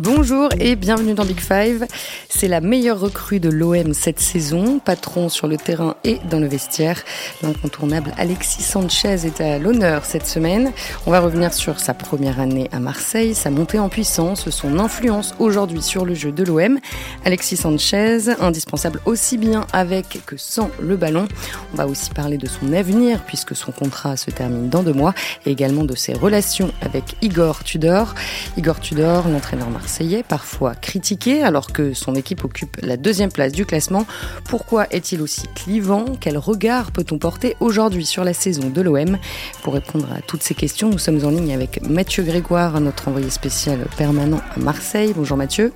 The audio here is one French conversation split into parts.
Bonjour et bienvenue dans Big Five. C'est la meilleure recrue de l'OM cette saison, patron sur le terrain et dans le vestiaire. L'incontournable Alexis Sanchez est à l'honneur cette semaine. On va revenir sur sa première année à Marseille, sa montée en puissance, son influence aujourd'hui sur le jeu de l'OM. Alexis Sanchez, indispensable aussi bien avec que sans le ballon. On va aussi parler de son avenir puisque son contrat se termine dans deux mois et également de ses relations avec Igor Tudor. Igor Tudor, l'entraîneur marseillais, parfois critiqué alors que son équipe occupe la deuxième place du classement. Pourquoi est-il aussi clivant? Quel regard peut-on porter aujourd'hui sur la saison de l'OM Pour répondre à toutes ces questions, nous sommes en ligne avec Mathieu Grégoire, notre envoyé spécial permanent à Marseille. Bonjour Mathieu.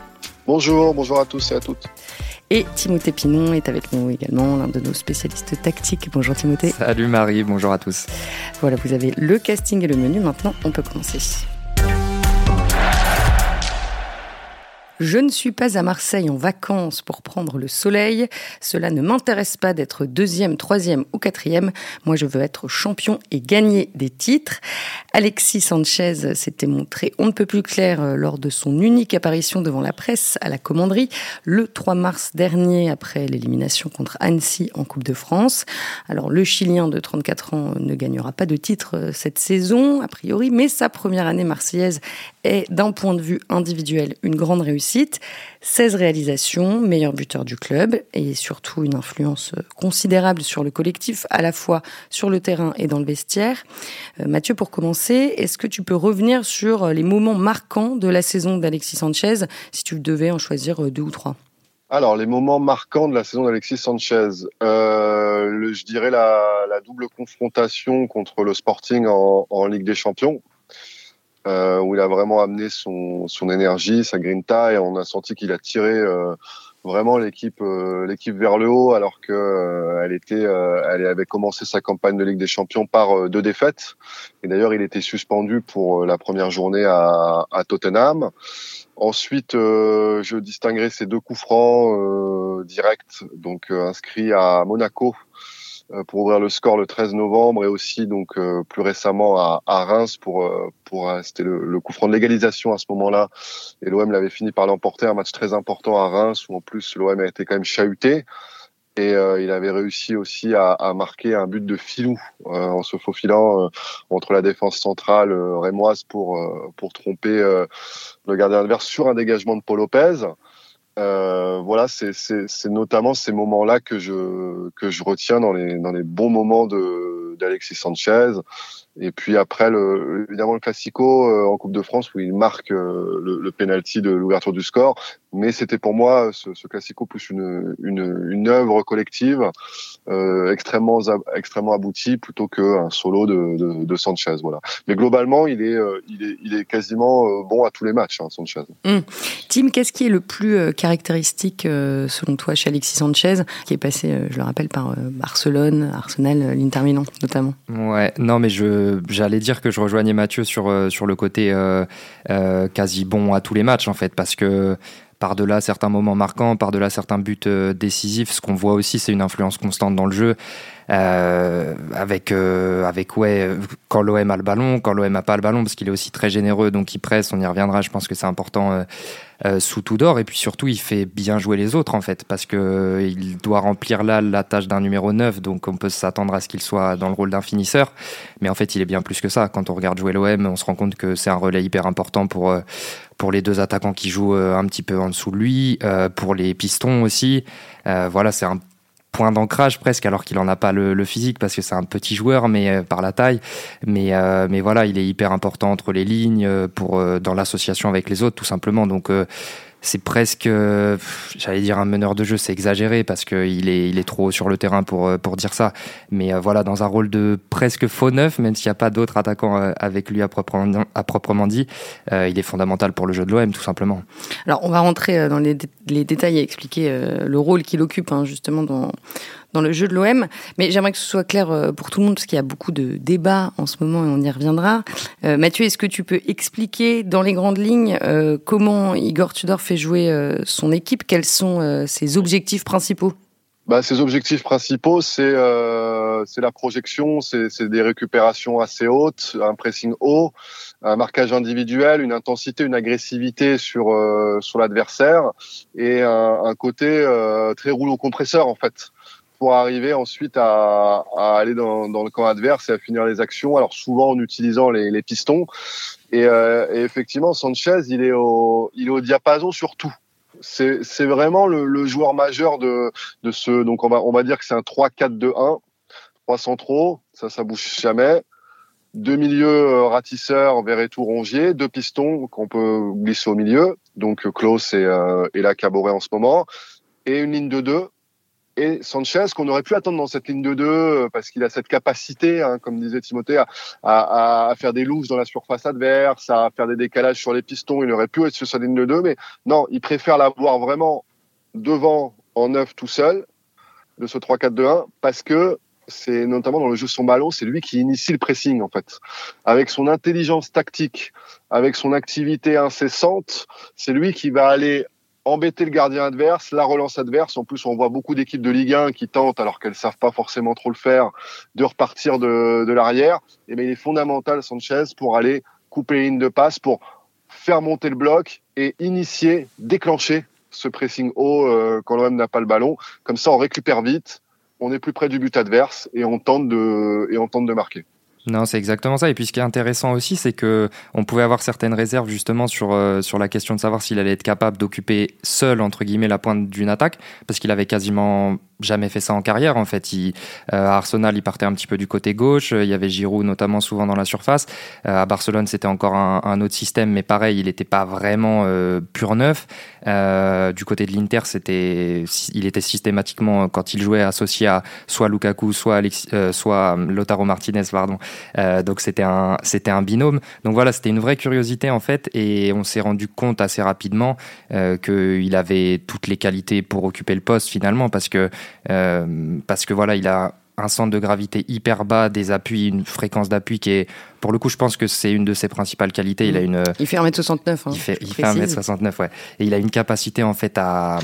Bonjour, bonjour à tous et à toutes. Et Timothée Pinon est avec nous également, l'un de nos spécialistes tactiques. Bonjour Timothée. Salut Marie, bonjour à tous. Voilà, vous avez le casting et le menu. Maintenant, on peut commencer. Je ne suis pas à Marseille en vacances pour prendre le soleil. Cela ne m'intéresse pas d'être deuxième, troisième ou quatrième. Moi, je veux être champion et gagner des titres. Alexis Sanchez s'était montré on ne peut plus clair euh, lors de son unique apparition devant la presse à la commanderie le 3 mars dernier après l'élimination contre Annecy en Coupe de France. Alors, le Chilien de 34 ans ne gagnera pas de titre euh, cette saison, a priori, mais sa première année marseillaise est, d'un point de vue individuel, une grande réussite. 16 réalisations, meilleur buteur du club et surtout une influence considérable sur le collectif, à la fois sur le terrain et dans le vestiaire. Euh, Mathieu, pour commencer, est-ce que tu peux revenir sur les moments marquants de la saison d'Alexis Sanchez, si tu devais en choisir euh, deux ou trois? Alors, les moments marquants de la saison d'Alexis Sanchez, euh, je dirais la, double confrontation contre le Sporting en Ligue des Champions, euh, où il a vraiment amené son, son énergie, sa grinta, et on a senti qu'il a tiré euh, vraiment l'équipe euh, l'équipe vers le haut, alors que euh, elle était elle avait commencé sa campagne de Ligue des Champions par deux défaites. Et d'ailleurs, il était suspendu pour la première journée à, à Tottenham. Ensuite, je distinguerai ces deux coups francs directs, donc inscrits à Monaco euh, pour ouvrir le score le 13 novembre et aussi donc euh, plus récemment à, à, Reims pour euh, pour c'était le, le, coup franc de légalisation à ce moment-là et l'OM l'avait fini par l'emporter un match très important à Reims où en plus l'OM a été quand même chahuté et il avait réussi aussi à, à, marquer un but de filou en se faufilant entre la défense centrale rémoise pour pour tromper le gardien adverse sur un dégagement de Paul Lopez. Euh, voilà, c'est notamment ces moments-là que je que je retiens dans les dans les bons moments de d'Alexis Sanchez. Et puis après, évidemment, le Classico euh, en Coupe de France où il marque euh, le, le penalty de l'ouverture du score. Mais c'était pour moi ce, ce Classico plus une, une, œuvre collective euh, extrêmement extrêmement aboutie plutôt qu'un solo de, Sanchez. Voilà. Mais globalement, il est il est il est quasiment bon à tous les matchs, hein, Sanchez. Mmh. Tim, qu'est-ce qui est le plus caractéristique selon toi chez Alexis Sanchez, qui est passé, je le rappelle, par Barcelone, Arsenal, l'Inter Ouais, non mais je j'allais dire que je rejoignais Mathieu sur, euh, le côté euh, euh, quasi bon à tous les matchs, en fait, parce que par-delà certains moments marquants, par-delà certains buts décisifs, ce qu'on voit aussi, c'est une influence constante dans le jeu. Euh, avec euh, avec ouais quand l'OM a le ballon, quand l'OM a pas le ballon parce qu'il est aussi très généreux donc il presse, on y reviendra, je pense que c'est important euh, euh sous tout d'or. Et puis surtout il fait bien jouer les autres en fait parce que il doit remplir là la tâche d'un numéro 9 donc on peut s'attendre à ce qu'il soit dans le rôle d'un finisseur. Mais en fait il est bien plus que ça. Quand on regarde jouer l'OM on se rend compte que c'est un relais hyper important pour pour les deux attaquants qui jouent un petit peu en dessous de lui pour les pistons aussi voilà c'est un point d'ancrage presque, alors qu'il en a pas le, physique parce que c'est un petit joueur, mais euh, par la taille. Mais euh, mais voilà, il est hyper important entre les lignes euh, pour dans l'association avec les autres, tout simplement. Donc c'est presque, j'allais dire un meneur de jeu, c'est exagéré parce qu'il est, il est trop sur le terrain pour, pour dire ça. Mais voilà, dans un rôle de presque faux neuf, même s'il n'y a pas d'autres attaquants avec lui à proprement, à proprement dit, il est fondamental pour le jeu de l'OM, tout simplement. Alors, on va rentrer dans les, les détails et expliquer le rôle qu'il occupe, hein, justement, dans, dans le jeu de l'OM. Mais j'aimerais que ce soit clair euh, pour tout le monde, parce qu'il y a beaucoup de débats en ce moment et on y reviendra. Euh, Mathieu, est-ce que tu peux expliquer dans les grandes lignes euh, comment Igor Tudor fait jouer son équipe? Quels sont ses objectifs principaux? Bah, ses objectifs principaux, c'est euh, la projection, c'est des récupérations assez hautes, un pressing haut, un marquage individuel, une intensité, une agressivité sur sur l'adversaire et un, côté très rouleau compresseur en fait pour arriver ensuite à, aller dans, le camp adverse et à finir les actions. Alors souvent en utilisant les, pistons et, euh, et, effectivement Sanchez, il est au il est au diapason sur tout c'est vraiment le, joueur majeur de, de ce. Donc on va, on va dire que c'est un 3-4-2-1, 3 centraux, ça, ça bouge jamais. Deux milieux euh, ratisseurs, Verretou, Rongier, deux pistons qu'on peut glisser au milieu, donc Klaus et, euh, et la Caboret en ce moment, et une ligne de deux et Sanchez qu'on aurait pu attendre dans cette ligne de deux euh, parce qu'il a cette capacité, hein, comme disait Timothée, à, faire des louches dans la surface adverse, à faire des décalages sur les pistons. Il aurait pu être sur sa ligne de deux, mais non, il préfère l'avoir vraiment devant en neuf tout seul de ce 3-4-2-1 parce que c'est notamment dans le jeu de son ballon, c'est lui qui initie le pressing en fait. Avec son intelligence tactique, avec son activité incessante, c'est lui qui va aller embêter le gardien adverse, la relance adverse. En plus, on voit beaucoup d'équipes de Ligue 1 qui tentent, alors qu'elles savent pas forcément trop le faire, de repartir de, de l'arrière. Et bien, il est fondamental, Sanchez, pour aller couper les lignes de passe, pour faire monter le bloc et initier, déclencher ce pressing haut euh, quand l'OM n'a pas le ballon. Comme ça, on récupère vite, on est plus près du but adverse et on tente de, et on tente de marquer. Non, c'est exactement ça. Et puis ce qui est intéressant aussi, c'est que on pouvait avoir certaines réserves justement sur euh, sur la question de savoir s'il allait être capable d'occuper seul entre guillemets la pointe d'une attaque, parce qu'il avait quasiment jamais fait ça en carrière en fait. Euh, à Arsenal, il partait un petit peu du côté gauche. Il y avait Giroud notamment souvent dans la surface. Euh, à Barcelone, c'était encore un, autre système, mais pareil, il n'était pas vraiment euh, pur neuf. Du côté de l'Inter, c'était, il était systématiquement quand il jouait associé à soit Lukaku, soit Alex, soit Lotaro Martinez, pardon. donc c'était un, c'était un binôme. Donc voilà, c'était une vraie curiosité en fait, et on s'est rendu compte assez rapidement qu'il avait toutes les qualités pour occuper le poste finalement, parce que parce que voilà, il a un centre de gravité hyper bas, des appuis, une fréquence d'appui qui est pour le coup, je pense que c'est une de ses principales qualités. Il a une. Il fait 1m69. Hein, il fait, il fait 1m69, ouais. Et il a une capacité en fait à,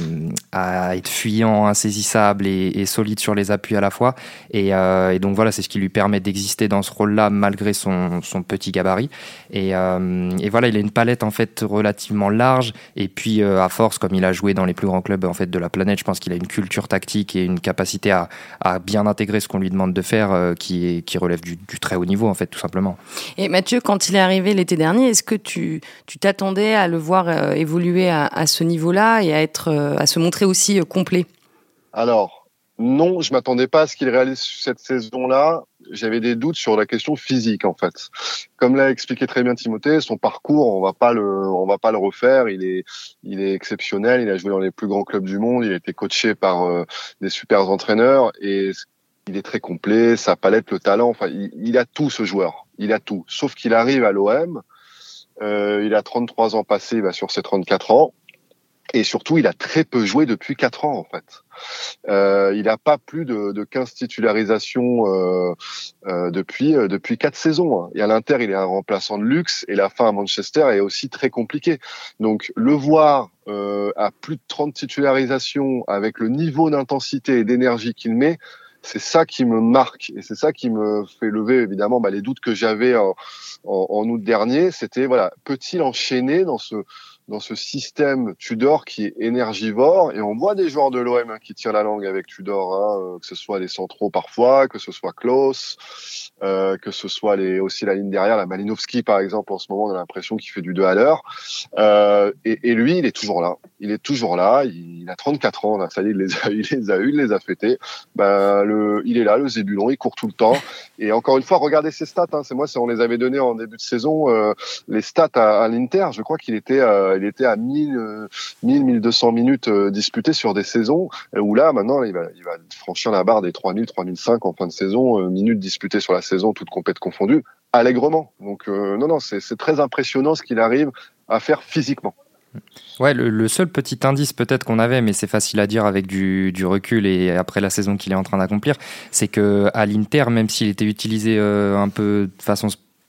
à être fuyant, insaisissable et, et, solide sur les appuis à la fois. Et, euh, et donc voilà, c'est ce qui lui permet d'exister dans ce rôle-là malgré son, son, petit gabarit. Et, euh, et, voilà, il a une palette en fait relativement large. Et puis euh, à force, comme il a joué dans les plus grands clubs en fait de la planète, je pense qu'il a une culture tactique et une capacité à, à bien intégrer ce qu'on lui demande de faire, qui, est, qui relève du, du très haut niveau en fait, tout simplement. Et Mathieu, quand il est arrivé l'été dernier, est-ce que tu t'attendais à le voir euh, évoluer à, ce niveau-là et à, être, euh, à se montrer aussi euh, complet? Alors, non, je m'attendais pas à ce qu'il réalise cette saison-là. J'avais des doutes sur la question physique en fait. Comme l'a expliqué très bien Timothée, son parcours, on va va pas le refaire. Il est, il est exceptionnel. Il a joué dans les plus grands clubs du monde. Il a été coaché par des super entraîneurs et il est très complet, sa palette, le talent, enfin, il a tout ce joueur. Il a tout. Sauf qu'il arrive à l'OM, euh, il a 33 ans passés, va sur ses 34 ans. Et surtout, il a très peu joué depuis 4 ans, en fait. Euh, il n'a pas plus de, de 15 titularisations euh, depuis depuis quatre saisons. Hein. Et à l'Inter, il est un remplaçant de luxe. Et la fin à Manchester est aussi très compliquée. Donc, le voir à plus de 30 titularisations, avec le niveau d'intensité et d'énergie qu'il met, c'est ça qui me marque et c'est ça qui me fait lever évidemment bah, les doutes que j'avais en, en, en, août dernier. C'était voilà, peut-il enchaîner dans ce dans ce système Tudor qui est énergivore et on voit des joueurs de l'OM hein, qui tirent la langue avec Tudor, hein, euh, que ce soit les centraux parfois, que ce soit Klaus, euh, que ce soit aussi la ligne derrière, la Malinowski par exemple en ce moment on a l'impression qu'il fait du 2 à l'heure. Euh, et, lui il est toujours là, il est toujours là, il, a 34 ans là, ça y il les a, eu, il les a fêtés, ben il est là le Zébulon, il court tout le temps. Et encore une fois regardez ses stats, hein, c'est moi on les avait donné en début de saison les stats à, l'Inter, je crois qu'il était il était à 1000, 1000 1200 minutes euh, disputées sur des saisons euh, où là maintenant il va, franchir la barre des 3000, 3005 en fin de saison, euh, minutes disputées sur la saison, toutes compètes confondues, allègrement. Donc non, non, c'est très impressionnant ce qu'il arrive à faire physiquement. Ouais, le, seul petit indice peut-être qu'on avait, mais c'est facile à dire avec du, recul et après la saison qu'il est en train d'accomplir, c'est que à l'Inter, même s'il était utilisé un peu de façon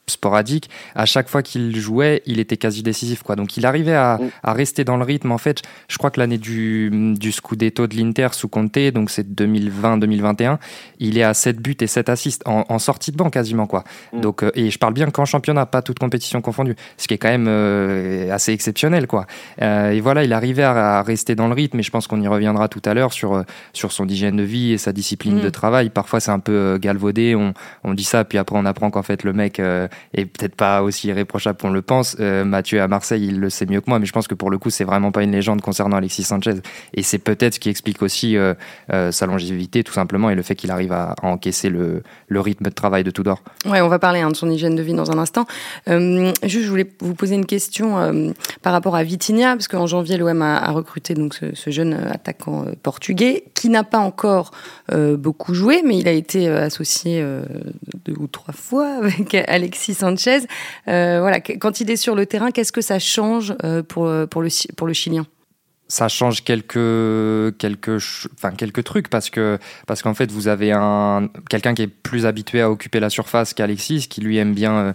sporadique. À chaque fois qu'il jouait, il était quasi décisif. Quoi. Donc il arrivait à, mm. à rester dans le rythme. En fait, je crois que l'année du, du Scudetto de l'Inter sous Conte, donc c'est 2020-2021, il est à 7 buts et 7 assists en, sortie de banc quasiment. Quoi. Mm. Donc, euh, et je parle bien qu'en championnat, pas toute compétition confondue, ce qui est quand même euh, assez exceptionnel. Quoi. Euh, et voilà, il arrivait à, rester dans le rythme, et je pense qu'on y reviendra tout à l'heure sur, sur son hygiène de vie et sa discipline mm. de travail. Parfois, c'est un peu galvaudé, on, on, dit ça, puis après, on apprend qu'en fait, le mec est peut-être pas aussi irréprochable qu'on le pense. Mathieu à Marseille, il le sait mieux que moi, mais je pense que pour le coup, c'est vraiment pas une légende concernant Alexis Sanchez. Et c'est peut-être ce qui explique aussi sa longévité, tout simplement, et le fait qu'il arrive à, encaisser le, rythme de travail de Tudor. Ouais, on va parler hein, de son hygiène de vie dans un instant. Euh, juste, je voulais vous poser une question euh, par rapport à Vitinha, parce qu'en janvier, l'OM a, recruté donc ce, jeune attaquant euh, portugais qui n'a pas encore beaucoup joué, mais il a été associé deux ou trois fois avec Alexis Sanchez. voilà, quand il est sur le terrain, qu'est-ce que ça change pour, pour, le, pour le Chilien? Ça change quelques quelques enfin quelques trucs parce que parce qu'en fait vous avez un quelqu'un qui est plus habitué à occuper la surface qu'Alexis qui lui aime bien euh,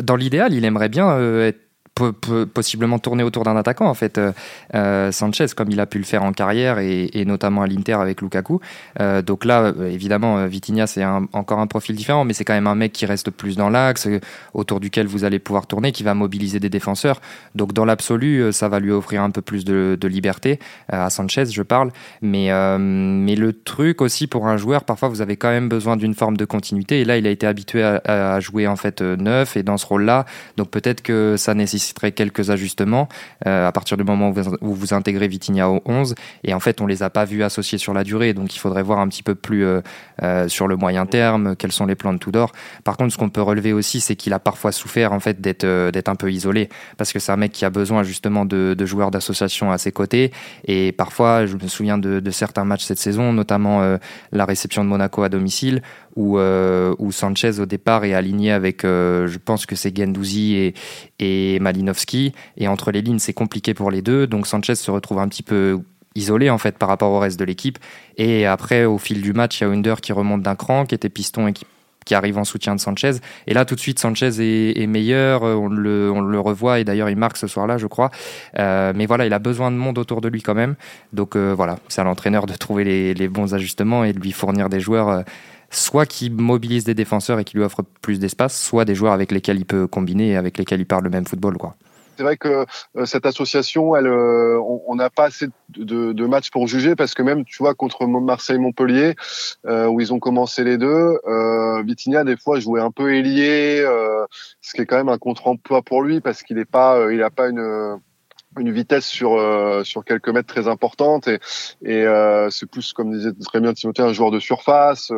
dans l'idéal il aimerait bien euh, être peut, possiblement tourner autour d'un attaquant en fait euh, euh, Sanchez comme il a pu le faire en carrière et, notamment à l'Inter avec Lukaku. Euh, donc là évidemment Vitinha c'est encore un profil différent mais c'est quand même un mec qui reste plus dans l'axe autour duquel vous allez pouvoir tourner qui va mobiliser des défenseurs. Donc dans l'absolu ça va lui offrir un peu plus de, liberté à Sanchez je parle. Mais mais le truc aussi pour un joueur parfois vous avez quand même besoin d'une forme de continuité. Et là il a été habitué à, à jouer en fait neuf et dans ce rôle là donc peut-être que ça nécessite quelques ajustements euh, à partir du moment où vous, intégrez Vitinha au 11. Et en fait, on les a pas vus associés sur la durée. Donc, il faudrait voir un petit peu plus euh, euh, sur le moyen terme quels sont les plans de Tudor. Par contre, ce qu'on peut relever aussi, c'est qu'il a parfois souffert en fait d'être d'être un peu isolé parce que c'est un mec qui a besoin justement de, joueurs d'association à ses côtés. Et parfois, je me souviens de, de certains matchs cette saison, notamment la réception de Monaco à domicile, où, euh, où Sanchez au départ est aligné avec, euh, je pense que c'est Gendouzi et, Malinowski. Et entre les lignes, c'est compliqué pour les deux. Donc Sanchez se retrouve un petit peu isolé en fait par rapport au reste de l'équipe. Et après, au fil du match, il y a Under qui remonte d'un cran, qui était piston et qui arrive en soutien de Sanchez. Et là, tout de suite, Sanchez est, meilleur, on le, on le, revoit, et d'ailleurs, il marque ce soir-là, je crois. Euh, mais voilà, il a besoin de monde autour de lui quand même. Donc euh, voilà, c'est à l'entraîneur de trouver les, bons ajustements et de lui fournir des joueurs. Euh, soit qui mobilise des défenseurs et qui lui offre plus d'espace, soit des joueurs avec lesquels il peut combiner et avec lesquels il parle le même football. C'est vrai que euh, cette association, euh, on n'a pas assez de, matchs pour juger parce que même, tu vois, contre Marseille-Montpellier, euh, où ils ont commencé les deux, Vitinha des fois jouait un peu ailier, ce qui est quand même un contre-emploi pour lui parce qu'il n'est pas, il n'a pas une une vitesse sur euh, sur quelques mètres très importante et, et euh, c'est plus comme disait très bien Timothée un joueur de surface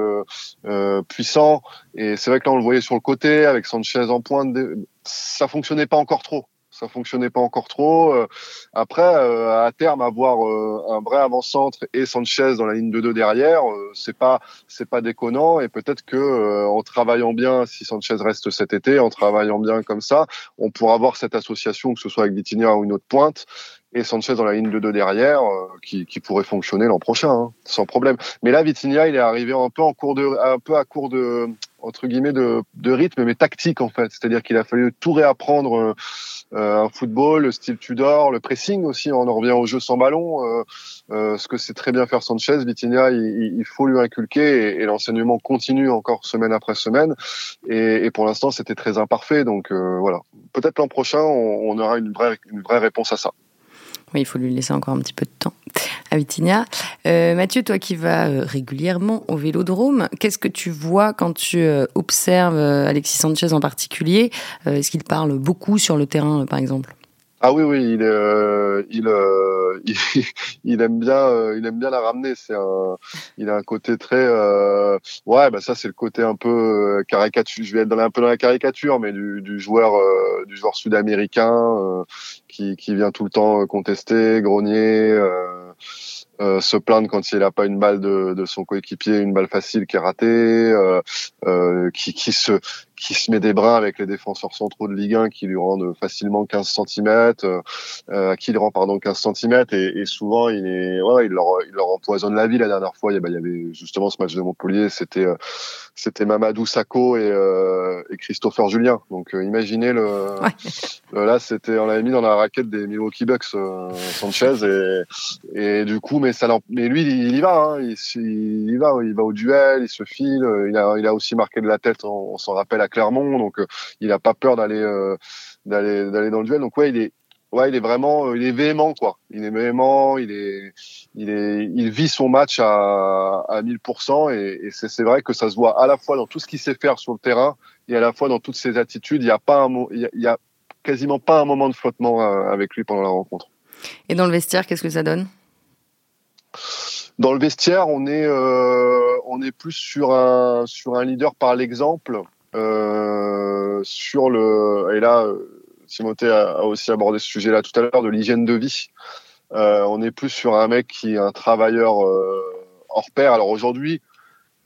euh, puissant. Et c'est vrai que là on le voyait sur le côté avec Sanchez en pointe. Ça fonctionnait pas encore trop ça fonctionnait pas encore trop. Euh, après, euh, à terme, avoir euh, un vrai avant-centre et Sanchez dans la ligne de deux derrière, c'est pas c'est pas déconnant et peut-être que en travaillant bien, si Sanchez reste cet été, en travaillant bien comme ça, on pourra avoir cette association, que ce soit avec Vitinha ou une autre pointe, et Sanchez dans la ligne de deux derrière, qui, qui, pourrait fonctionner l'an prochain, hein, sans problème. Mais là, Vitinha, il est arrivé un peu en cours de, un peu à court de, entre guillemets de, de rythme, mais tactique en fait. C'est-à-dire qu'il a fallu tout réapprendre euh, euh, un football, le style Tudor, le pressing aussi. On en revient au jeu sans ballon. Euh, euh ce que c'est très bien faire Sanchez, Vitinha, il, il faut lui inculquer et, l'enseignement continue encore semaine après semaine. Et, et pour l'instant, c'était très imparfait. Donc voilà. Peut-être l'an prochain, on, on aura une vraie, une vraie réponse à ça. Oui, il faut lui laisser encore un petit peu de temps à Vitinia. Euh, Mathieu, toi qui vas euh, régulièrement au Vélodrome, qu'est-ce que tu vois quand tu euh, observes Alexis Sanchez en particulier? Est-ce qu'il parle beaucoup sur le terrain, par exemple? Ah oui oui il il, il, aime bien il aime bien la ramener. C'est un il a un côté très ouais bah ça c'est le côté un peu caricature. Je vais être un peu dans la caricature mais du, joueur du joueur sud-américain qui, qui vient tout le temps contester grogner euh, se plaindre quand il n'a pas une balle de, de son coéquipier, une balle facile qui est ratée, euh, euh, qui, qui se qui se met des brins avec les défenseurs centraux de Ligue 1 qui lui rendent facilement 15 cm, euh, qui lui rend pardon 15 cm et, et, souvent il est ouais, il leur il leur empoisonne la vie la dernière fois. Il y, il y avait justement ce match de Montpellier, c'était c'était Mamadou Sakho et, euh, et, Christopher Julien. Donc euh, imaginez le, ouais. là c'était on l'avait mis dans la raquette des Milwaukee Bucks euh, Sanchez et, et du coup mais ça mais lui il, y va hein, il, il, y va il va au duel il se file il a il a aussi marqué de la tête on, on s'en rappelle à Clermont donc il a pas peur d'aller d'aller d'aller dans le duel donc ouais il est ouais, il est vraiment, euh, il est véhément quoi. Il est véhément, il est, il est, il vit son match à, à 1000% et, et c'est vrai que ça se voit à la fois dans tout ce qu'il sait faire sur le terrain et à la fois dans toutes ses attitudes. Il y a pas un, il y a, quasiment pas un moment de flottement euh, avec lui pendant la rencontre. Et dans le vestiaire, qu'est-ce que ça donne? Dans le vestiaire, on est, euh, on est plus sur un, sur un leader par l'exemple. Euh, sur le, et là, Timothée a, aussi abordé ce sujet-là tout à l'heure de l'hygiène de vie. Euh, on est plus sur un mec qui est un travailleur euh, hors pair. Alors aujourd'hui,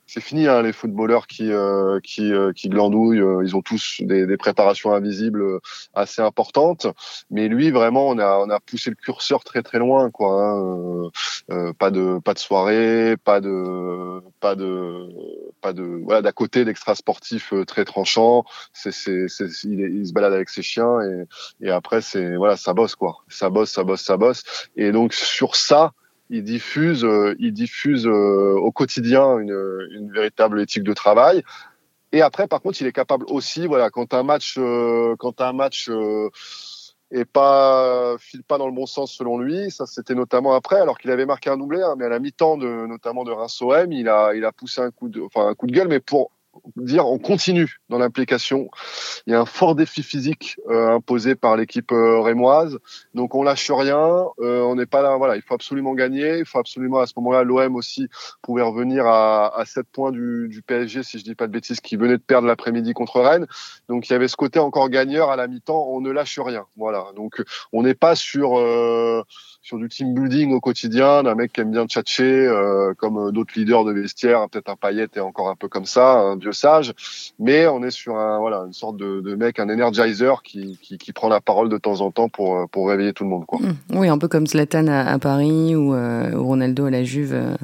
c'est fini hein, les footballeurs qui euh, qui, euh, qui glandouillent. Euh, ils ont tous des, des, préparations invisibles assez importantes. Mais lui, vraiment, on a on a poussé le curseur très très loin, quoi. Hein. Euh, pas de pas de soirée, pas de pas de pas de voilà d'à côté d'extra sportif très tranchant. C'est c'est il, il, se balade avec ses chiens et et après c'est voilà ça bosse quoi. Ça bosse, ça bosse, ça bosse. Et donc sur ça il diffuse, euh, il diffuse euh, au quotidien une, une, véritable éthique de travail. Et après, par contre, il est capable aussi, voilà, quand un match, euh, quand un match et pas file pas dans le bon sens selon lui. Ça, c'était notamment après, alors qu'il avait marqué un doublé, hein, mais à la mi-temps de notamment de Reims OM, il a il a poussé un coup de, enfin un coup de gueule, mais pour dire on continue dans l'implication. Il y a un fort défi physique euh, imposé par l'équipe euh, rémoise, donc on lâche rien. Euh, on n'est pas là, voilà, il faut absolument gagner. Il faut absolument à ce moment-là, l'OM aussi pouvait revenir à, à 7 points du, du, PSG, si je dis pas de bêtises, qui venait de perdre l'après-midi contre Rennes. Donc il y avait ce côté encore gagneur à la mi-temps. On ne lâche rien, voilà. Donc on n'est pas sur euh, sur du team building au quotidien, d'un mec qui aime bien tchatcher, euh, comme d'autres leaders de vestiaire, peut-être un Payet est encore un peu comme ça, un vieux sage, mais on est sur un voilà une sorte de, de mec, un energizer qui, qui, qui, prend la parole de temps en temps pour pour réveiller tout le monde quoi. Mmh. Oui, un peu comme Zlatan à, à Paris ou, euh, ou, Ronaldo à la Juve. Euh,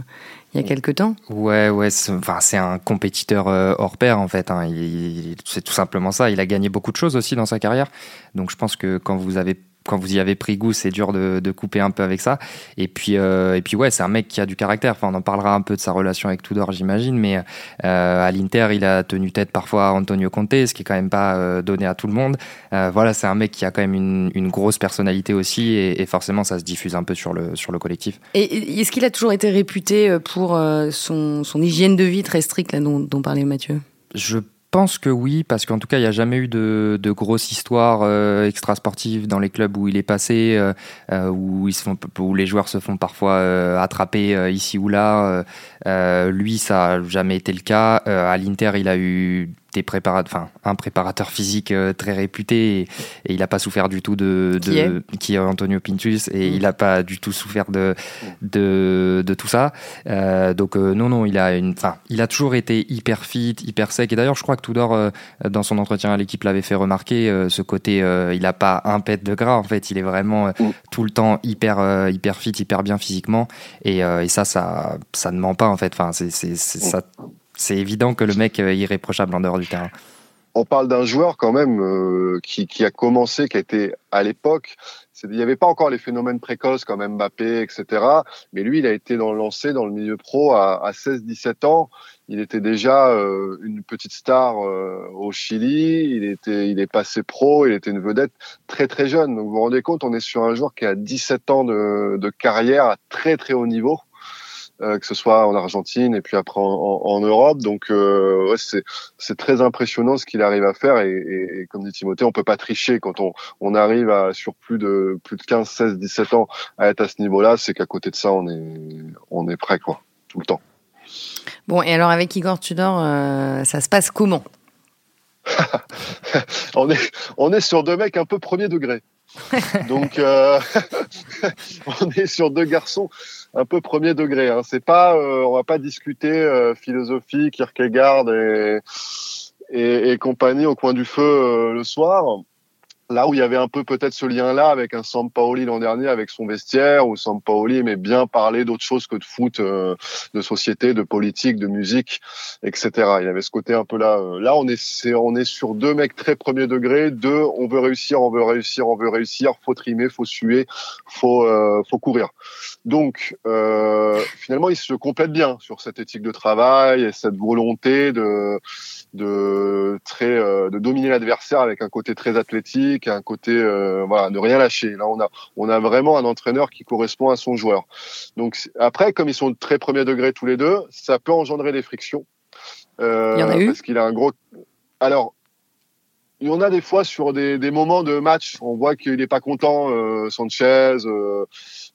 il y a quelques temps. Ouais, ouais, c'est, enfin, c'est un compétiteur euh, hors pair en fait. Hein. Il, c'est tout simplement ça. Il a gagné beaucoup de choses aussi dans sa carrière. Donc je pense que quand vous avez quand vous y avez pris goût, c'est dur de, de, couper un peu avec ça. Et puis, euh, et puis ouais, c'est un mec qui a du caractère. Enfin, on en parlera un peu de sa relation avec Tudor, j'imagine. Mais euh, à l'Inter, il a tenu tête parfois à Antonio Conte, ce qui est quand même pas euh, donné à tout le monde. Voilà, c'est un mec qui a quand même une, une grosse personnalité aussi, et, et, forcément, ça se diffuse un peu sur le sur le collectif. Et est-ce qu'il a toujours été réputé pour son, son hygiène de vie très stricte, là, dont, dont parlait Mathieu? Je pense que oui, parce qu'en tout cas, il n'y a jamais eu de, de grosse histoire euh, extra-sportive dans les clubs où il est passé, euh, euh où, les joueurs se font parfois euh, attraper ici ou là. Lui, ça n'a jamais été le cas. à l'Inter, il a eu des préparateurs, enfin un préparateur physique euh, très réputé et, et il n'a pas souffert du tout de, de qui, est? qui est Antonio Pintus et mmh. il n'a pas du tout souffert de de, de tout ça. Euh, donc euh, non non, il a une, enfin il a toujours été hyper fit, hyper sec et d'ailleurs je crois que Tudor dans son entretien à l'équipe l'avait fait remarquer ce côté il n'a pas un pet de gras en fait, il est vraiment mmh. tout le temps hyper hyper fit, hyper bien physiquement et, et ça ça ça ne ment pas en fait. Enfin c'est c'est ça c'est évident que le mec est irréprochable en dehors du terrain. On parle d'un joueur quand même euh, qui, a commencé, qui a été à l'époque, il n'y avait pas encore les phénomènes précoces comme Mbappé, etc. Mais lui, il a été lancé dans le milieu pro à, à 16-17 ans. Il était déjà euh, une petite star euh, au Chili. Il était, il est passé pro. Il était une vedette très très jeune. Donc vous vous rendez compte, on est sur un joueur qui a 17 ans de carrière à très très haut niveau euh, que ce soit en Argentine et puis après en, en, en Europe. Donc euh, ouais, c'est très impressionnant ce qu'il arrive à faire et, et, et, comme dit Timothée, on peut pas tricher quand on on arrive à sur plus de plus de 15, 16, 17 ans à être à ce niveau-là, c'est qu'à côté de ça, on est on est prêt quoi, tout le temps. Bon, et alors avec Igor Tudor, euh, ça se passe comment? On est on est sur deux mecs un peu premier degré. Donc, euh, on est sur deux garçons un peu premier degré. Hein. C'est pas, euh, on va pas discuter euh, philosophie, Kierkegaard et, et, compagnie au coin du feu le soir là où il y avait un peu peut-être ce lien-là avec un Sampaoli l'an dernier, avec son vestiaire, où Sampaoli aimait bien parler d'autre chose que de foot, euh, de société, de politique, de musique, etc. Il avait ce côté un peu là. Euh, là, on est, on est sur deux mecs très premier degré, deux, on veut réussir, on veut réussir, on veut réussir, faut trimer, faut suer, faut, euh, faut courir. Donc, finalement, ils se complètent bien sur cette éthique de travail et cette volonté de, de dominer l'adversaire avec un côté très athlétique un côté euh, voilà, ne rien lâcher. Là, on a, on a vraiment un entraîneur qui correspond à son joueur. Donc après, comme ils sont de très premier degré tous les deux, ça peut engendrer des frictions. Euh, il y en a eu Parce qu'il a un gros. Alors, il y en a des fois sur des, des moments de match, on voit qu'il n'est pas content, euh, Sanchez. Euh,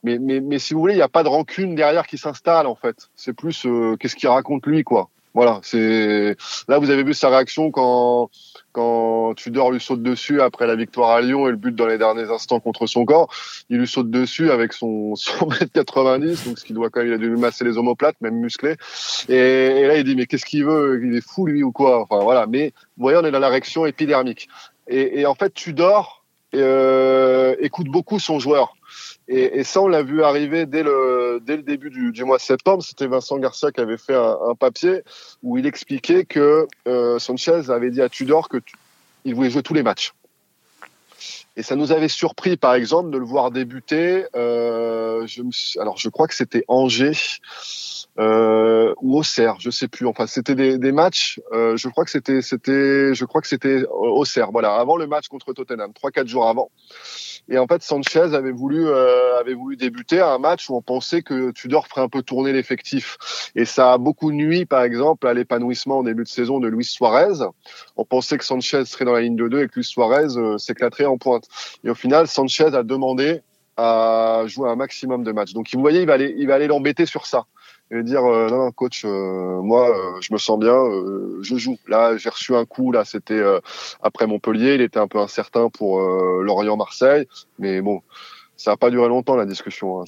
mais, mais, mais si vous voulez, il n'y a pas de rancune derrière qui s'installe en fait. C'est plus euh, qu'est-ce qu'il raconte lui, quoi. Voilà, c'est là vous avez vu sa réaction quand quand Tudor lui saute dessus après la victoire à Lyon et le but dans les derniers instants contre son corps, il lui saute dessus avec son, son mètre 90, donc ce qui doit quand même, il a dû lui masser les omoplates, même musclé. Et, là, il dit, mais qu'est-ce qu'il veut? Il est fou, lui, ou quoi? Enfin, voilà. Mais, vous voyez, on est dans la réaction épidermique. Et, et en fait, Tudor, euh, écoute beaucoup son joueur. Et, et ça, on l'a vu arriver dès le, dès le début du, du mois de septembre. C'était Vincent Garcia qui avait fait un, papier où il expliquait que euh, Sanchez avait dit à Tudor que il voulait jouer tous les matchs. Et ça nous avait surpris, par exemple, de le voir débuter. Euh, je me, alors, je crois que c'était Angers euh, ou Auxerre, je sais plus. Enfin, c'était des, des matchs. Euh, je crois que c'était, c'était, je crois que c'était Auxerre. Voilà, avant le match contre Tottenham, trois quatre jours avant. Et en fait, Sanchez avait voulu euh, avait voulu débuter un match où on pensait que Tudor ferait un peu tourner l'effectif. Et ça a beaucoup nuit, par exemple, à l'épanouissement en début de saison de Luis Suarez. On pensait que Sanchez serait dans la ligne de deux et que Luis Suarez euh, s'éclaterait en pointe. Et au final, Sanchez a demandé à jouer un maximum de matchs. Donc, vous voyez, il va aller l'embêter sur ça. Et dire euh, non, non coach euh, moi euh, je me sens bien je joue. Là j'ai reçu un coup là c'était après Montpellier. Il était un peu incertain pour Lorient Marseille. Mais bon ça n'a pas duré longtemps la discussion hein.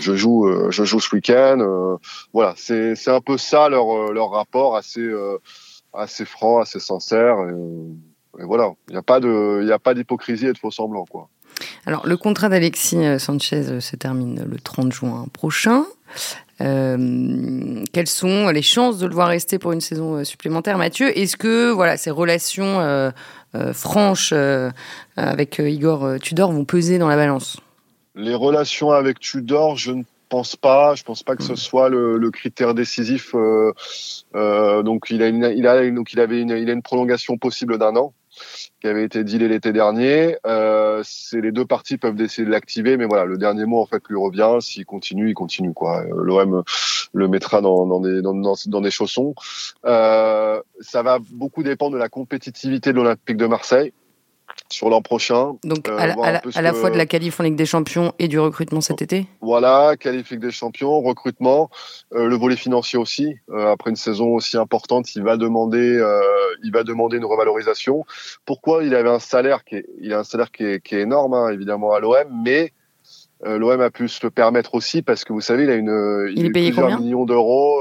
je joue je joue ce week-end voilà. C'est un peu ça leur rapport assez franc assez sincère et voilà il n'y a pas de il y a pas d'hypocrisie et de faux semblants quoi alors, le contrat d'Alexis Sanchez se termine le 30 juin prochain. Euh, quelles sont les chances de le voir rester pour une saison euh, supplémentaire, Mathieu? Est-ce que voilà ces relations euh, franches avec Igor Tudor vont peser dans la balance? Les relations avec Tudor, je ne pense pas. Je pense pas que ce hmm. soit le, critère décisif. donc il a, il a donc il avait une, il a une prolongation possible d'un an qui avait été dealé l'été dernier. Euh, c'est les deux parties peuvent décider de l'activer, mais voilà, le dernier mot en fait lui revient. S'il continue, il continue quoi. Euh, L'OM le mettra dans, dans, des, dans, dans des chaussons. Euh, ça va beaucoup dépendre de la compétitivité de l'Olympique de Marseille sur l'an prochain. Donc euh, à, la, fois de la qualif en Ligue des Champions et du recrutement cet été Voilà, qualif Ligue des Champions, recrutement, euh, le volet financier aussi. Euh, après une saison aussi importante, il va demander, il va demander une revalorisation. Pourquoi il avait un salaire qui est, il a un salaire qui est, qui est énorme, hein, évidemment à l'OM, mais l'OM a pu se le permettre aussi parce que vous savez, il a une, il, il est payé plusieurs millions d'euros.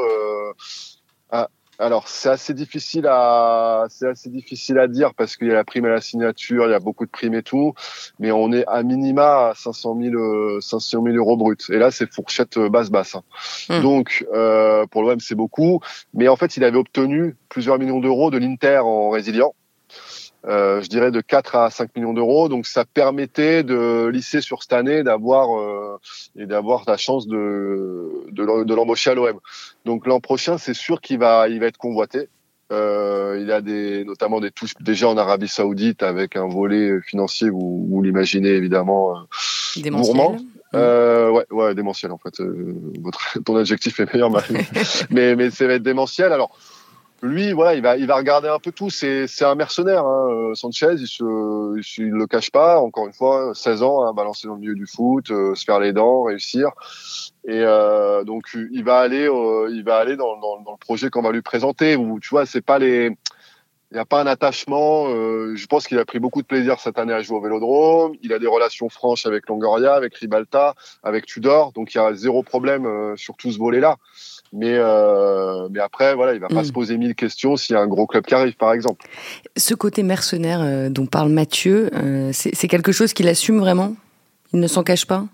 Alors c'est assez difficile à c'est assez difficile à dire parce qu'il y a la prime à la signature, il y a beaucoup de primes et tout, mais on est à minima à 500 000 500 000 euros bruts. Et là c'est fourchette basse basse. Hein. Hmm. Donc euh, pour l'OM c'est beaucoup, mais en fait il avait obtenu plusieurs millions d'euros de l'Inter en résilient. Euh, je dirais de 4 à 5 millions d'euros. Donc ça permettait de lisser sur cette année d'avoir euh, et d'avoir la chance de de, l'embaucher à l'OM. Donc l'an prochain, c'est sûr qu'il va il va être convoité. Euh, il a des notamment des touches déjà en Arabie Saoudite avec un volet financier. Vous, vous l'imaginez évidemment euh, gourmand. Euh, ouais, ouais, démentiel en fait. Euh, votre, ton adjectif est meilleur, mais mais va être démentiel. Alors lui, voilà, il va, il va regarder un peu tout. C'est, c'est un mercenaire, hein. Euh, Sanchez. Il se, il, le cache pas. Encore une fois, 16 ans, hein, balancer dans le milieu du foot, euh, se faire les dents, réussir. Et euh, donc, il va aller, euh, il va aller dans, dans, dans le projet qu'on va lui présenter. Où tu vois, c'est pas les, il n'y a pas un attachement. je pense qu'il a pris beaucoup de plaisir cette année à jouer au Vélodrome. Il a des relations franches avec Longoria, avec Ribalta, avec Tudor. Donc il y a zéro problème sur tout ce volet-là. Mais, euh, mais après, voilà, il va pas mm. se poser mille questions s'il y a un gros club qui arrive, par exemple. Ce côté mercenaire euh, dont parle Mathieu, euh, c'est quelque chose qu'il assume vraiment? Il ne s'en cache pas?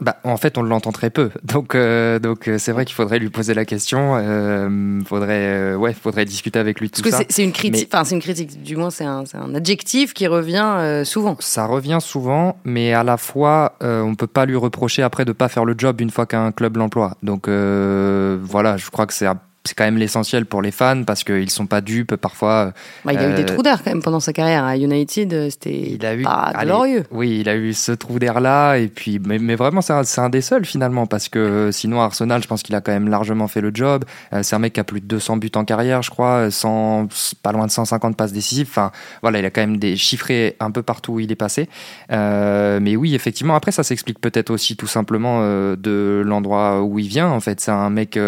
Bah, en fait, on l'entend très peu. Donc, euh, donc euh, c'est vrai qu'il faudrait lui poser la question. Euh, faudrait, euh, ouais, faudrait discuter avec lui. Parce que c'est une critique. Enfin, c'est une critique. Du moins, c'est un, un, adjectif qui revient souvent. Ça revient souvent, mais à la fois, on peut pas lui reprocher après de pas faire le job une fois qu'un club l'emploie. Donc, voilà, je crois que c'est c'est quand même l'essentiel pour les fans parce qu'ils sont pas dupes parfois. Bah, il a eu des euh, trous d'air quand même pendant sa carrière à United, c'était pas glorieux. oui, il a eu ce trou d'air là et puis mais, mais vraiment c'est un, un, des seuls finalement parce que sinon Arsenal, je pense qu'il a quand même largement fait le job. Euh, c'est un mec qui a plus de 200 buts en carrière, je crois, 100, pas loin de 150 passes décisives. Enfin voilà, il a quand même des chiffrés un peu partout où il est passé. Euh, mais oui, effectivement, après ça s'explique peut-être aussi tout simplement euh, de l'endroit où il vient. En fait, c'est un mec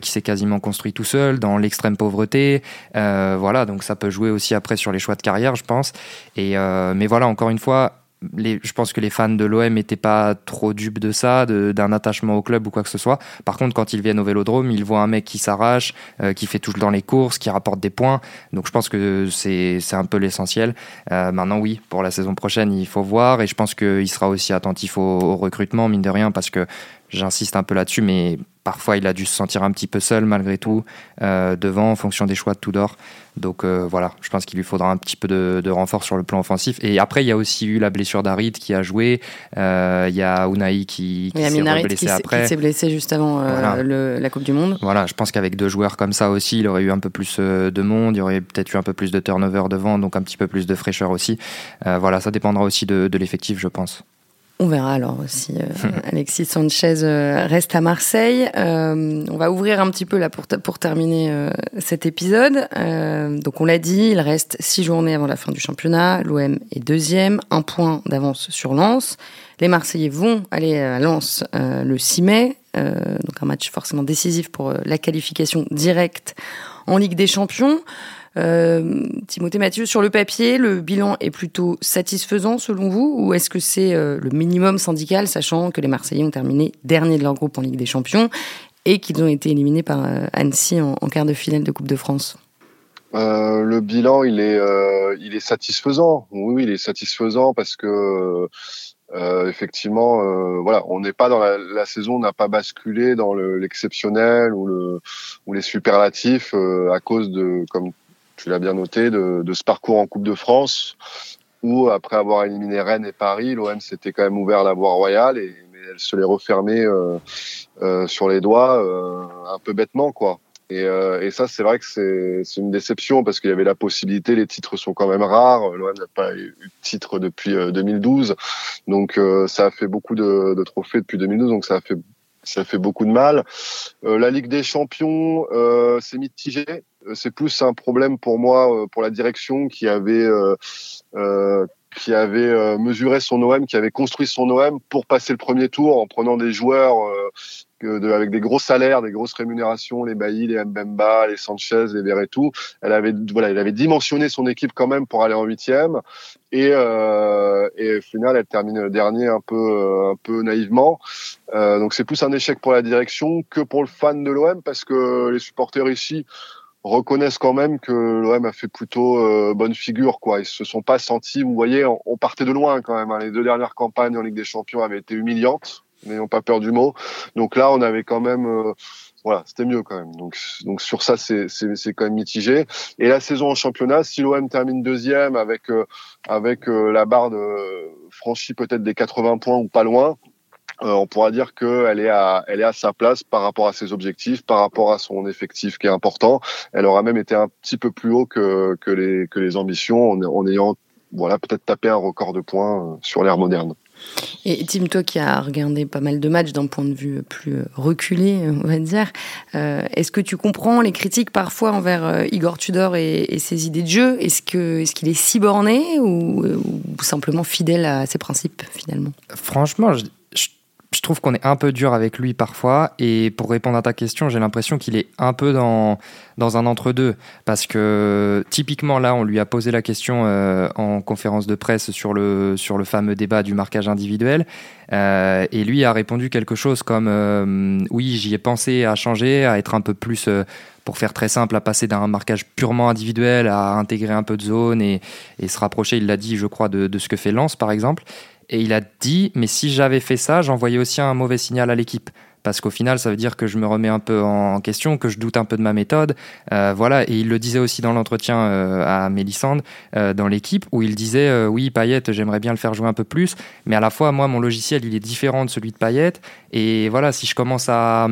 qui s'est quasiment construit tout seul, dans l'extrême pauvreté. Euh, voilà, donc ça peut jouer aussi après sur les choix de carrière, je pense. Et euh, mais voilà, encore une fois, je pense que les fans de l'OM n'étaient pas trop dupes de ça, d'un attachement au club ou quoi que ce soit. Par contre, quand ils viennent au Vélodrome, ils voient un mec qui s'arrache, euh, qui fait tout dans les courses, qui rapporte des points. Donc je pense que c'est un peu l'essentiel. Maintenant, oui, pour la saison prochaine, il faut voir et je pense qu'il sera aussi attentif au, au, recrutement, mine de rien, parce que j'insiste un peu là-dessus, mais parfois il a dû se sentir un petit peu seul malgré tout euh, devant en fonction des choix de Tudor. Donc euh, voilà, je pense qu'il lui faudra un petit peu de, renfort sur le plan offensif. Et après, il y a aussi eu la blessure d'Arid qui a joué. Euh, il y a Unai qui, qui s'est blessé après. Qui s'est blessé juste avant la Coupe du Monde. Voilà, je pense qu'avec deux joueurs comme ça aussi, il aurait eu un peu plus de monde, il y aurait peut-être eu un peu plus de turnover devant, donc un petit peu plus de fraîcheur aussi. voilà, ça dépendra aussi de l'effectif, je pense. On verra alors si euh, Alexis Sanchez euh, reste à Marseille. Euh, on va ouvrir un petit peu là pour, pour terminer cet épisode. donc on l'a dit, il reste six journées avant la fin du championnat. L'OM est deuxième, un point d'avance sur Lens. Les Marseillais vont aller à Lens le 6 mai, donc un match forcément décisif pour la qualification directe en Ligue des Champions. Euh, Timothée Mathieu, sur le papier, le bilan est plutôt satisfaisant selon vous ou est-ce que c'est euh, le minimum syndical, sachant que les Marseillais ont terminé dernier de leur groupe en Ligue des Champions et qu'ils ont été éliminés par euh, Annecy en, quart de finale de Coupe de France? Le bilan, il est, il est satisfaisant. Oui, il est satisfaisant parce que effectivement, voilà, on n'est pas dans la, la saison n'a pas basculé dans l'exceptionnel ou le ou les superlatifs à cause de, comme tu l'as bien noté, de, de, ce parcours en Coupe de France, où après avoir éliminé Rennes et Paris, l'OM s'était quand même ouvert la voie royale et mais elle se l'est refermée euh, euh, sur les doigts euh, un peu bêtement quoi. Et, euh, et ça, c'est vrai que c'est une déception parce qu'il y avait la possibilité, les titres sont quand même rares. L'OM n'a pas eu de titre depuis 2012, donc ça a fait beaucoup de, de, trophées depuis 2012, donc ça a fait ça fait beaucoup de mal. la Ligue des Champions, euh, c'est mitigé. Euh, c'est plus un problème pour moi, euh, pour la direction qui avait euh, qui avait mesuré son OM, qui avait construit son OM pour passer le premier tour en prenant des joueurs de, avec des gros salaires, des grosses rémunérations, les Bailly, les Mbemba, les Sanchez, les Verretou. Elle avait voilà, elle avait dimensionné son équipe quand même pour aller en huitième et, euh, et au final elle termine dernier un peu un peu naïvement. Euh, donc c'est plus un échec pour la direction que pour le fan de l'OM parce que les supporters ici reconnaissent quand même que l'OM a fait plutôt euh, bonne figure quoi ils se sont pas sentis vous voyez on, partait de loin quand même hein. les deux dernières campagnes en Ligue des Champions avaient été humiliantes n'ayons pas peur du mot donc là on avait quand même euh, voilà c'était mieux quand même donc donc sur ça c'est c'est quand même mitigé et la saison en championnat si l'OM termine deuxième avec euh, avec la barre de franchie peut-être des 80 points ou pas loin euh, on pourra dire qu'elle est à, elle est à sa place par rapport à ses objectifs, par rapport à son effectif qui est important. Elle aura même été un petit peu plus haut que, que les, que les ambitions en, en ayant, voilà, peut-être tapé un record de points euh, sur l'ère moderne. Et Tim, toi qui as regardé pas mal de matchs d'un point de vue plus reculé, on va dire, euh, est-ce que tu comprends les critiques parfois envers Igor Tudor et, ses idées de jeu? Est-ce que est-ce qu'il est si borné ou, simplement fidèle à ses principes finalement? Franchement, trouve qu'on est un peu dur avec lui parfois. Et pour répondre à ta question, j'ai l'impression qu'il est un peu dans, dans un entre-deux. Parce que typiquement, là, on lui a posé la question euh, en conférence de presse sur le, sur le fameux débat du marquage individuel. Euh, et lui a répondu quelque chose comme euh, Oui, j'y ai pensé à changer, à être un peu plus pour faire très simple, à passer d'un marquage purement individuel à intégrer un peu de zone et, et se rapprocher, il l'a dit, je crois, de, de, ce que fait Lance, par exemple. Et il a dit, mais si j'avais fait ça, j'envoyais aussi un mauvais signal à l'équipe. Parce qu'au final, ça veut dire que je me remets un peu en question, que je doute un peu de ma méthode. Euh, voilà. Et il le disait aussi dans l'entretien euh, à Mélissande, euh, dans l'équipe, où il disait Oui, Payet, j'aimerais bien le faire jouer un peu plus. Mais à la fois, moi, mon logiciel, il est différent de celui de Payet. Et voilà, si je commence à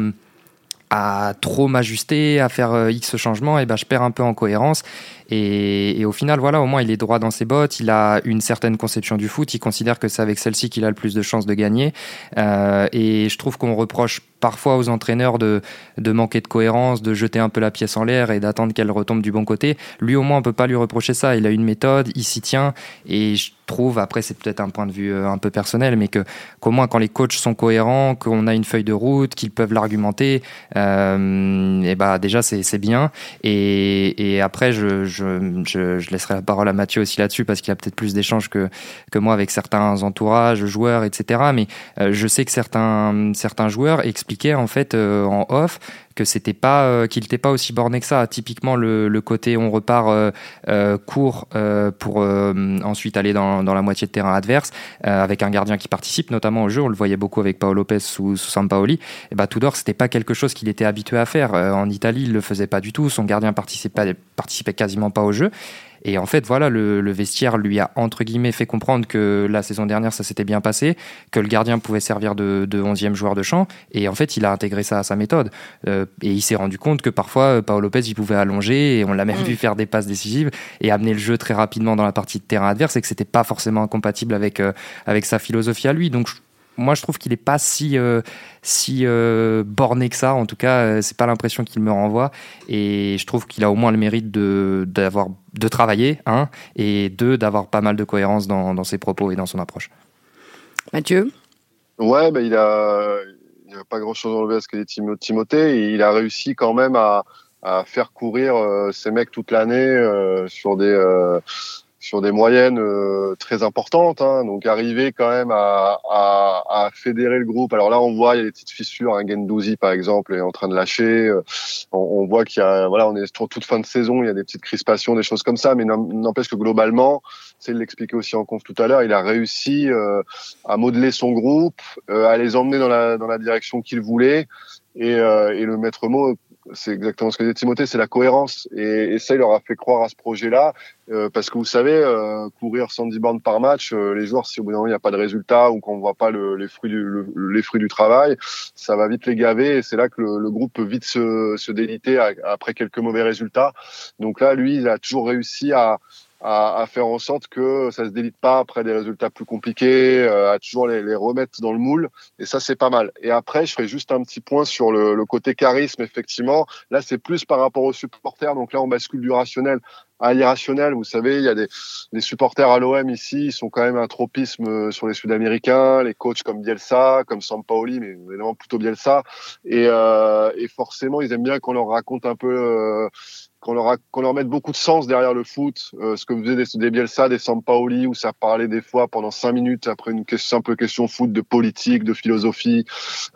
à trop m'ajuster, à faire euh, X changements, et ben je perds un peu en cohérence. Et, et, au final, voilà, au moins il est droit dans ses bottes, il a une certaine conception du foot, il considère que c'est avec celle-ci qu'il a le plus de chances de gagner. Euh, et je trouve qu'on reproche parfois aux entraîneurs de, de manquer de cohérence, de jeter un peu la pièce en l'air et d'attendre qu'elle retombe du bon côté. Lui, au moins, on peut pas lui reprocher ça. Il a une méthode, il s'y tient. Et je trouve, après, c'est peut-être un point de vue euh, un peu personnel, mais que qu'au moins, quand les coachs sont cohérents, qu'on a une feuille de route, qu'ils peuvent l'argumenter, euh, et bah déjà, c'est bien. Et, et après, je, je, je, laisserai la parole à Mathieu aussi là-dessus parce qu'il a peut-être plus d'échanges que, que moi avec certains entourages, joueurs, etc. Mais euh, je sais que certains, certains joueurs expliquaient en fait euh, en off que c'était pas euh, qu'il n'était pas aussi borné que ça. Typiquement le, côté on repart euh, court pour ensuite aller dans, dans, la moitié de terrain adverse avec un gardien qui participe notamment au jeu. On le voyait beaucoup avec Paolo Lopez sous, sous Sampaoli. Et bah Tudor c'était pas quelque chose qu'il était habitué à faire. en Italie il le faisait pas du tout. Son gardien participait participait quasiment pas au jeu. Et en fait, voilà, le, le, vestiaire lui a entre guillemets fait comprendre que la saison dernière, ça s'était bien passé, que le gardien pouvait servir de, de 11e joueur de champ. Et en fait, il a intégré ça à sa méthode. Euh, et il s'est rendu compte que parfois, euh, Paolo Lopez, il pouvait allonger, et on l'a même mm. vu faire des passes décisives et amener le jeu très rapidement dans la partie de terrain adverse, et que c'était pas forcément incompatible avec, euh, avec sa philosophie à lui. Donc, moi, je trouve qu'il n'est pas si, euh, si euh, borné que ça. En tout cas, euh, c'est pas l'impression qu'il me renvoie. Et je trouve qu'il a au moins le mérite de, d'avoir, de travailler, un, et deux, d'avoir pas mal de cohérence dans, dans, ses propos et dans son approche. Mathieu? Ouais, bah, il a, il a pas grand-chose à enlever à ce que dit Timothée. Et il a réussi quand même à, à faire courir euh, ces mecs toute l'année euh, sur des sur des moyennes euh, très importantes. Hein, donc arriver quand même à, à, à, fédérer le groupe. Alors là, on voit il y a des petites fissures. Hein, Gendouzi par exemple est en train de lâcher. Euh, on, voit qu'il y a voilà, on est sur toute fin de saison. Il y a des petites crispations, des choses comme ça. Mais n'empêche que globalement, c'est l'expliquer aussi en conf tout à l'heure. Il a réussi euh, à modeler son groupe, euh, à les emmener dans la dans la direction qu'il voulait. Et, et le maître mot c'est exactement ce que dit Timothée, c'est la cohérence. Et, et, ça, il leur a fait croire à ce projet-là, euh, parce que vous savez, euh, courir 110 bornes par match, euh, les joueurs, si au bout d'un moment il n'y a pas de résultat ou qu'on voit pas le, les fruits du le, les fruits du travail, ça va vite les gaver. Et c'est là que le, le, groupe peut vite se, se déliter après quelques mauvais résultats. Donc là, lui, il a toujours réussi à à, à, faire en sorte que ça se délite pas après des résultats plus compliqués, euh, à toujours les, les, remettre dans le moule. Et ça, c'est pas mal. Et après, je ferai juste un petit point sur le, le côté charisme, effectivement. Là, c'est plus par rapport aux supporters. Donc là, on bascule du rationnel à l'irrationnel. Vous savez, il y a des, des supporters à l'OM ici, ils sont quand même un tropisme sur les Sud-Américains, les coachs comme Bielsa, comme Sampaoli, mais évidemment plutôt Bielsa. Et, euh, et forcément, ils aiment bien qu'on leur raconte un peu... Euh, qu'on leur, qu'on leur mette beaucoup de sens derrière le foot, euh, ce que vous des, des Bielsa, des Sampaoli, où ça parlait des fois pendant cinq minutes après une simple question foot, de politique, de philosophie,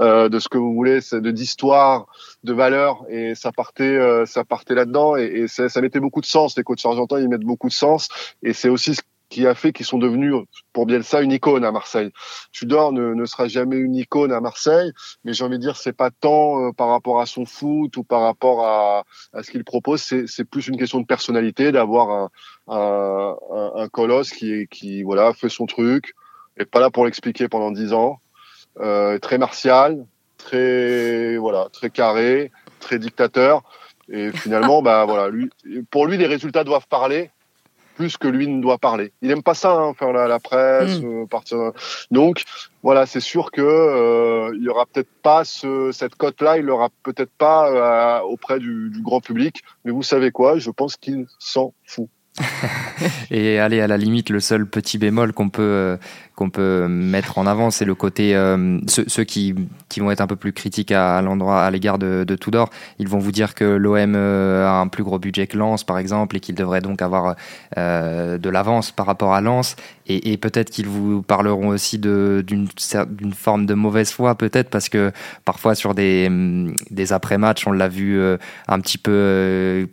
euh, de ce que vous voulez, de d'histoire, de valeur, et ça partait, euh, ça partait là-dedans, et, et ça, ça mettait beaucoup de sens. Les coachs argentins, ils mettent beaucoup de sens, et c'est aussi ce qui a fait qu'ils sont devenus, pour Bielsa, une icône à Marseille. Tudor ne, ne sera jamais une icône à Marseille, mais j'ai envie de dire, c'est pas tant euh, par rapport à son foot ou par rapport à, à ce qu'il propose, c'est plus une question de personnalité, d'avoir un, un, un, un, colosse qui, qui voilà, fait son truc, et pas là pour l'expliquer pendant dix ans, euh, très martial, très voilà, très carré, très dictateur. Et finalement, bah voilà, lui, pour lui, les résultats doivent parler plus que lui ne doit parler. Il aime pas ça, hein, faire la, la presse, mmh. euh, partir. Donc voilà, c'est sûr que euh, il y aura peut-être pas ce, cette cote-là, il l'aura peut-être pas euh, auprès du, du, grand public. Mais vous savez quoi? Je pense qu'il s'en fout. et allez, à la limite, le seul petit bémol qu'on peut, qu'on peut mettre en avant, c'est le côté euh, ceux, qui, qui, vont être un peu plus critiques à, l'endroit, à l'égard de, de, Tudor, ils vont vous dire que l'OM euh, a un plus gros budget que Lens, par exemple, et qu'il devrait donc avoir euh, de l'avance par rapport à Lens. Et, peut-être qu'ils vous parleront aussi d'une forme de mauvaise foi, peut-être parce que parfois sur des après-matchs, on l'a vu un petit peu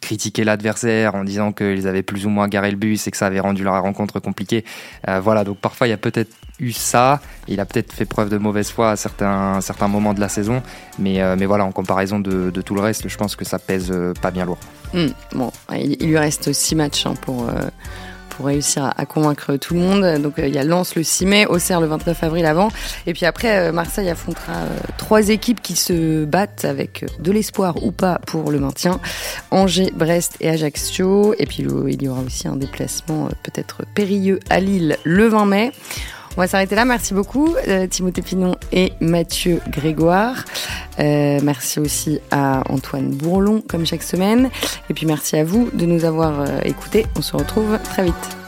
critiquer l'adversaire en disant qu'ils avaient plus ou moins garé le bus et que ça avait rendu la rencontre compliquée. Euh, voilà, donc parfois il y a peut-être eu ça. Il a peut-être fait preuve de mauvaise foi à certains, certains moments de la saison, mais, euh, mais voilà, en comparaison de, tout le reste, je pense que ça pèse euh, pas bien lourd. Hmm, bon, il, lui reste six matchs hein, pour pour réussir à, convaincre tout le monde. Donc euh, il y a Lens le 6 mai, Auxerre le 29 avril avant. Et puis après, euh, Marseille affrontera euh, trois équipes qui se battent avec de l'espoir ou pas pour le maintien. Angers, Brest et Ajaccio. Et puis il y aura aussi un déplacement peut-être périlleux à Lille le 20 mai. On va s'arrêter là. Merci beaucoup, Timothée Pinon et Mathieu Grégoire. merci aussi à Antoine Bourlon, comme chaque semaine. Et puis merci à vous de nous avoir écoutés. On se retrouve très vite.